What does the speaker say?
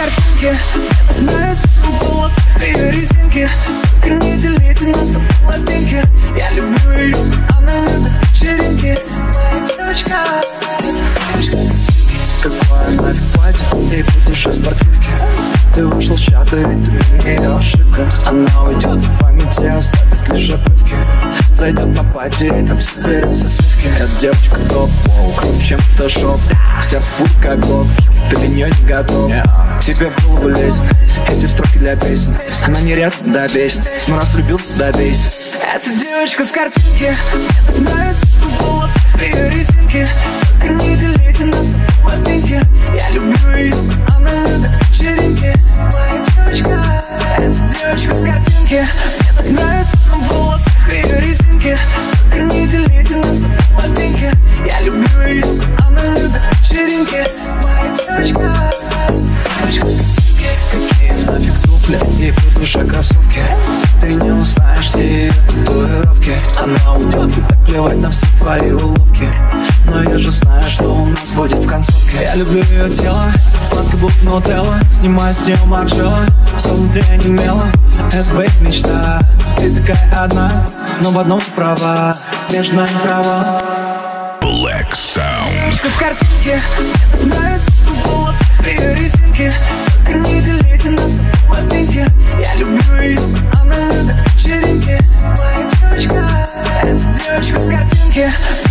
картинке Мне нравится голос ее резинки. Только не делите нас на половинки Я люблю ее, она любит вечеринки Моя девочка, девочка Какое нафиг платье? И по душе спортивки Ты вышел с чата, ведь ты ее ошибка. Она уйдет в памяти, оставит лишь обрывки Зайдет на пати и там соберется сливки Эта девочка топ, круче, чем фотошоп Сердце путь как блок, ты для нее не готов. К тебе в голову лезет. Эти строки для песен. Она не рядом, да бесит, но раз влюбился, да бейся Это девочка с картинки. Мне нравится голос ее резинки Только не делите нас на половинки Я люблю ее, она любит вечеринки. Моя девочка, это девочка с картинки. Мне нравится голос ее резинки Только не делите нас на половинки Я люблю ее, она любит вечеринки. Моя девочка и по душе кроссовки Ты не узнаешь все ее татуировки. Она уйдет и так плевать на все твои уловки Но я же знаю, что у нас будет в концовке. Я люблю ее тело, сладко будто нутелла Снимаю с нее маржела, все внутри онемело Это бейт мечта, ты такая одна Но в одном ты права, между нами права Black Sound. Картинки Мне так нравится голос ее here.